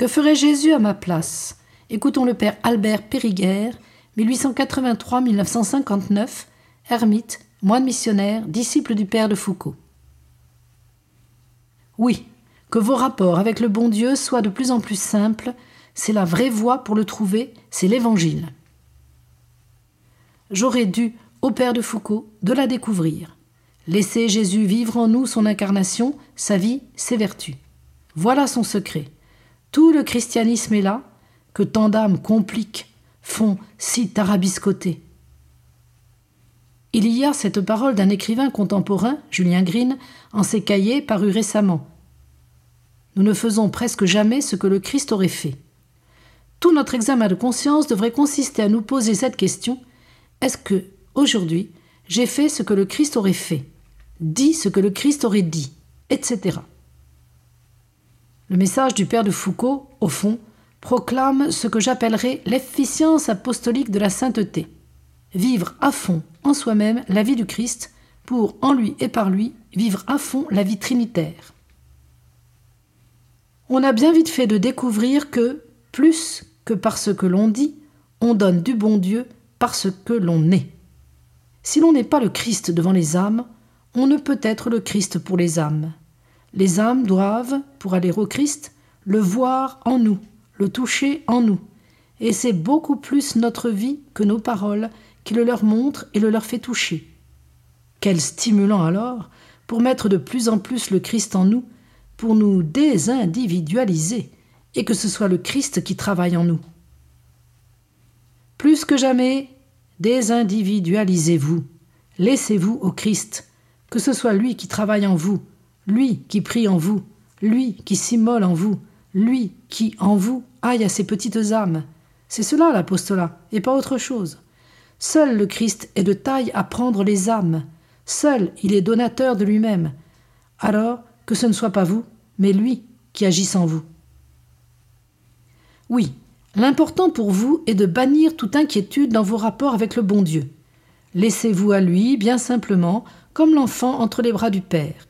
Que ferait Jésus à ma place? Écoutons le père Albert Périguer, 1883-1959, ermite, moine missionnaire, disciple du père de Foucault. Oui, que vos rapports avec le bon Dieu soient de plus en plus simples, c'est la vraie voie pour le trouver, c'est l'Évangile. J'aurais dû, au Père de Foucault, de la découvrir. Laisser Jésus vivre en nous son incarnation, sa vie, ses vertus. Voilà son secret. Tout le christianisme est là, que tant d'âmes compliquent, font si tarabiscoter. Il y a cette parole d'un écrivain contemporain, Julien Green, en ses cahiers parus récemment. Nous ne faisons presque jamais ce que le Christ aurait fait. Tout notre examen de conscience devrait consister à nous poser cette question est-ce que, aujourd'hui, j'ai fait ce que le Christ aurait fait, dit ce que le Christ aurait dit, etc. Le message du Père de Foucault, au fond, proclame ce que j'appellerais l'efficience apostolique de la sainteté. Vivre à fond en soi-même la vie du Christ pour, en lui et par lui, vivre à fond la vie trinitaire. On a bien vite fait de découvrir que, plus que par ce que l'on dit, on donne du bon Dieu parce que l'on est. Si l'on n'est pas le Christ devant les âmes, on ne peut être le Christ pour les âmes. Les âmes doivent, pour aller au Christ, le voir en nous, le toucher en nous. Et c'est beaucoup plus notre vie que nos paroles qui le leur montre et le leur fait toucher. Quel stimulant alors pour mettre de plus en plus le Christ en nous, pour nous désindividualiser, et que ce soit le Christ qui travaille en nous. Plus que jamais, désindividualisez-vous. Laissez-vous au Christ, que ce soit lui qui travaille en vous, lui qui prie en vous, lui qui s'immole en vous, lui qui, en vous, aille à ses petites âmes. C'est cela l'apostolat, et pas autre chose. Seul le Christ est de taille à prendre les âmes. Seul il est donateur de lui-même. Alors que ce ne soit pas vous, mais lui qui agisse en vous. Oui, L'important pour vous est de bannir toute inquiétude dans vos rapports avec le bon Dieu. Laissez-vous à lui, bien simplement, comme l'enfant entre les bras du Père.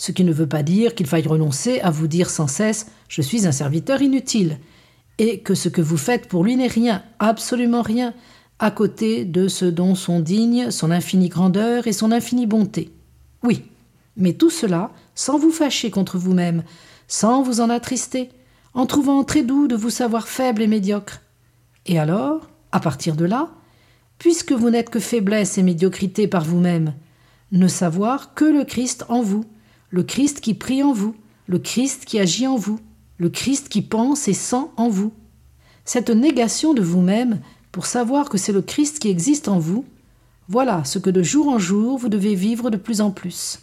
Ce qui ne veut pas dire qu'il faille renoncer à vous dire sans cesse Je suis un serviteur inutile, et que ce que vous faites pour lui n'est rien, absolument rien, à côté de ce dont sont dignes son infinie grandeur et son infinie bonté. Oui, mais tout cela sans vous fâcher contre vous-même, sans vous en attrister, en trouvant très doux de vous savoir faible et médiocre. Et alors, à partir de là, puisque vous n'êtes que faiblesse et médiocrité par vous-même, ne savoir que le Christ en vous, le Christ qui prie en vous, le Christ qui agit en vous, le Christ qui pense et sent en vous. Cette négation de vous-même pour savoir que c'est le Christ qui existe en vous, voilà ce que de jour en jour vous devez vivre de plus en plus.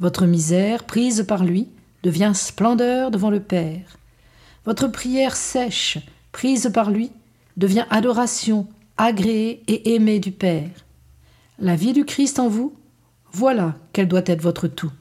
Votre misère, prise par lui, devient splendeur devant le Père. Votre prière sèche, prise par lui, devient adoration, agréée et aimée du Père. La vie du Christ en vous, voilà quelle doit être votre tout.